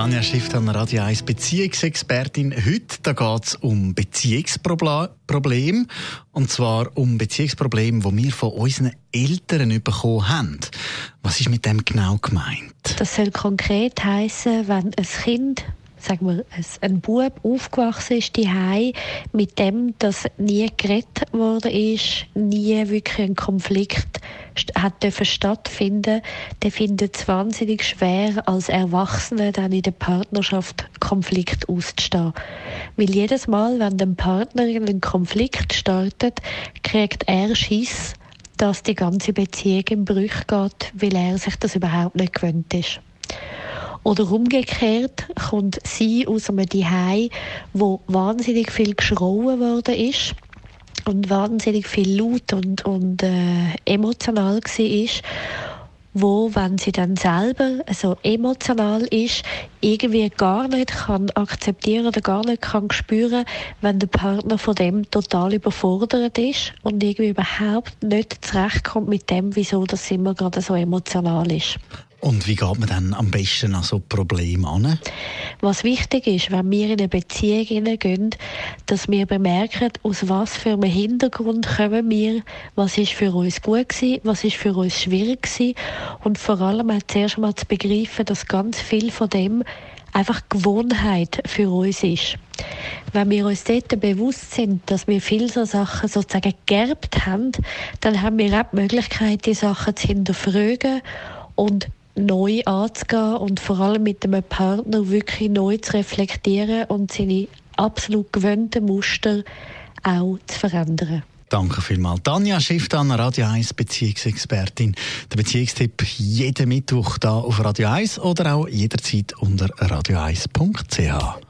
Tanja Schiff an Radio 1 Beziehungsexpertin. Heute geht es um Beziehungsprobleme. Und zwar um Beziehungsprobleme, die wir von unseren Eltern bekommen haben. Was ist mit dem genau gemeint? Das soll konkret heißen, wenn ein Kind sagen wir, ein Bub aufgewachsen ist die mit dem, dass nie gerettet worden ist, nie wirklich ein Konflikt hat dürfen stattfinden, der findet es wahnsinnig schwer, als Erwachsene dann in der Partnerschaft Konflikt auszustehen. Weil jedes Mal, wenn der Partner in einen Konflikt startet, kriegt er Schiss, dass die ganze Beziehung in Brüche geht, weil er sich das überhaupt nicht gewöhnt ist. Oder umgekehrt kommt sie aus einem Zuhause, wo wahnsinnig viel geschrauen worden ist und wahnsinnig viel laut und, und äh, emotional war wo, wenn sie dann selber so emotional ist, irgendwie gar nicht kann akzeptieren oder gar nicht kann spüren, wenn der Partner von dem total überfordert ist und irgendwie überhaupt nicht zurechtkommt mit dem, wieso das immer gerade so emotional ist. Und wie geht man dann am besten an so Probleme an? Was wichtig ist, wenn wir in eine Beziehung hineingehen, dass wir bemerken, aus was für einem Hintergrund kommen wir, was ist für uns gut gewesen, was ist für uns schwierig gewesen und vor allem auch zuerst einmal zu begreifen, dass ganz viel von dem einfach Gewohnheit für uns ist. Wenn wir uns dort bewusst sind, dass wir viele so Sachen sozusagen geerbt haben, dann haben wir auch die Möglichkeit, die Sachen zu hinterfragen und neu anzugehen und vor allem mit einem Partner wirklich neu zu reflektieren und seine absolut gewöhnten Muster auch zu verändern. Danke vielmals. Tanja Schifftan, Radio 1 Beziehungsexpertin. Der Beziehungstipp jeden Mittwoch da auf Radio 1 oder auch jederzeit unter radio1.ch.